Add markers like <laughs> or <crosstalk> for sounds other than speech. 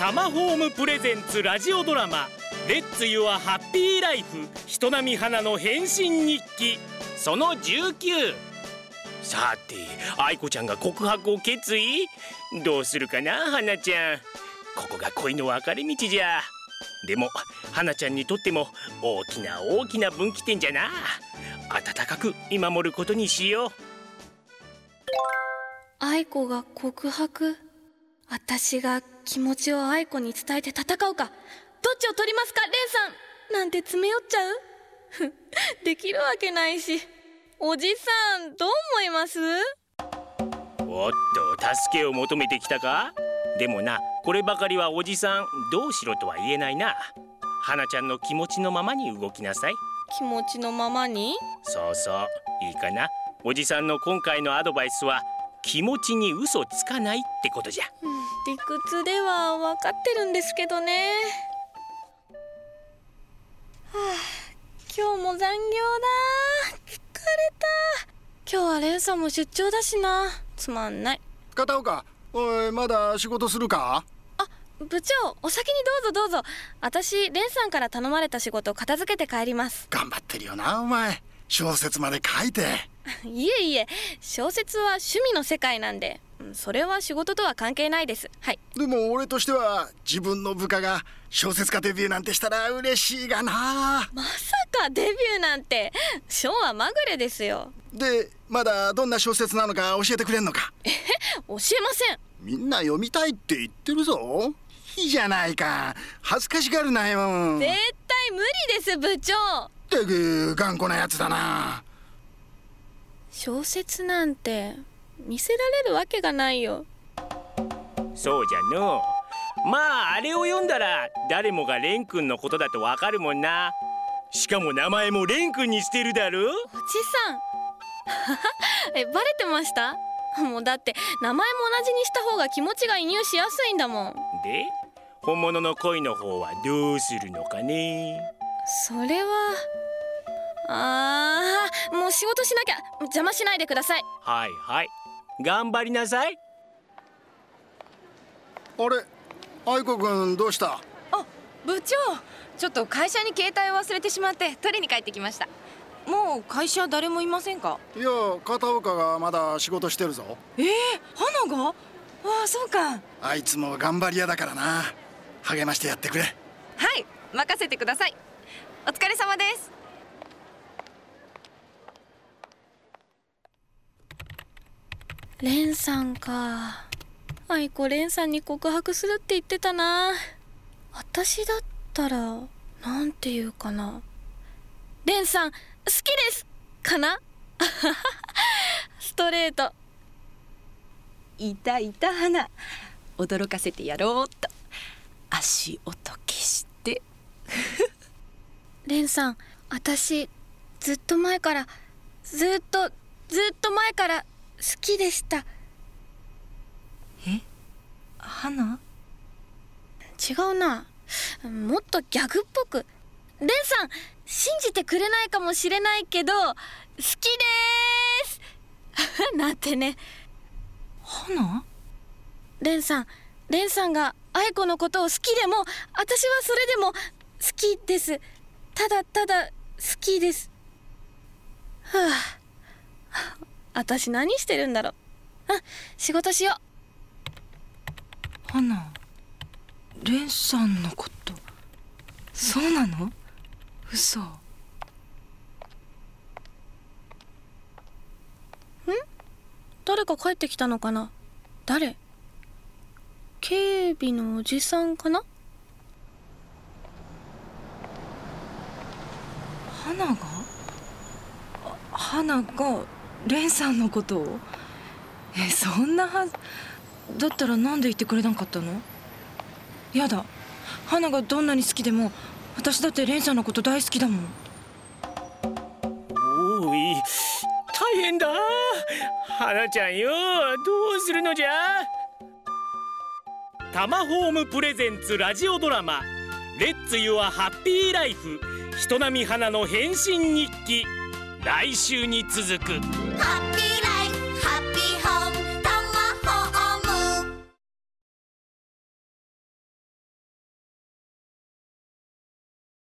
タマホームプレゼンツラジオドラマレッツユアハッピーライフ人並み花の変身日記その19さて愛子ちゃんが告白を決意？どうするかな花ちゃん。ここが恋の分かれ道じゃ。でも花ちゃんにとっても大きな大きな分岐点じゃな。温かく見守ることにしよう。愛子が告白？私が気持ちを愛子に伝えて戦うか。どっちを取りますか？レンさん。なんて詰め寄っちゃう？<laughs> できるわけないし。おじさんどう思います？おっと助けを求めてきたか？でもなこればかりはおじさんどうしろとは言えないな。花ちゃんの気持ちのままに動きなさい。気持ちのままに？そうそういいかな。おじさんの今回のアドバイスは気持ちに嘘つかないってことじゃ、うん、理屈では分かってるんですけどね。はあ今日も残業だ。疲れた。今日はレンさんも出張だしな。つまんない。片岡おいまだ仕事するか？あ部長お先にどうぞどうぞ。私レンさんから頼まれた仕事片付けて帰ります。頑張ってるよなお前。小説まで書いて <laughs> いえいえ小説は趣味の世界なんでそれは仕事とは関係ないです。はい。でも俺としては自分の部下が小説家デビューなんてしたら嬉しいがな。まさかデビューなんて賞はまぐれですよ。でまだどんな小説なのか教えてくれんのか？え教えません。みんな読みたいって言ってるぞ。いいじゃないか。恥ずかしがるなよ。絶対無理です部長。てく頑固なやつだな小説なんて見せられるわけがないよ。そうじゃのまああれを読んだら誰もがレン君のことだとわかるもんな。しかも名前もレン君にしてるだろ？おじさん。<laughs> えバレてました？もうだって名前も同じにした方が気持ちが移入しやすいんだもん。で本物の恋の方はどうするのかね？それはあー仕事しなきゃ邪魔しないでください。はいはい。頑張りなさい。あれ愛子くんどうした？あ部長。ちょっと会社に携帯を忘れてしまって取りに帰ってきました。もう会社誰もいませんか？いや片岡がまだ仕事してるぞ。えー、花が？ああそうか。あいつも頑張り屋だからな。励ましてやってくれ。はい任せてください。お疲れ様ですレンさんか。愛子レンさんに告白するって言ってたな。私だったらなんて言うかな。レンさん好きですかな。ストレート。いたいた花驚かせてやろうっと。足音消して。レンさん私ずっと前からずっとずっと前から好きでした。え？花違うな。もっとギャグっぽく。レンさん信じてくれないかもしれないけど好きです。<laughs> なんてね。花レンさんレンさんが愛子のことを好きでも私はそれでも好きです。ただただ好きです。はあ私何してるんだろう。あ仕事しよう。花レンさんのこと。そうなの？嘘。ん？誰か帰ってきたのかな？誰？警備のおじさんかな？花が？花がレンさんのことを？えそんなはず？だったらなんで言ってくれなかったの？やだ。花がどんなに好きでも私だってレンさんのこと大好きだもん。おい。大変だ。花ちゃんよどうするのじゃ？タマホームプレゼンツラジオドラマ「レッツ・ユア・ハッピー・ライフ人並み花の変身日記」来週に続く。ハッピー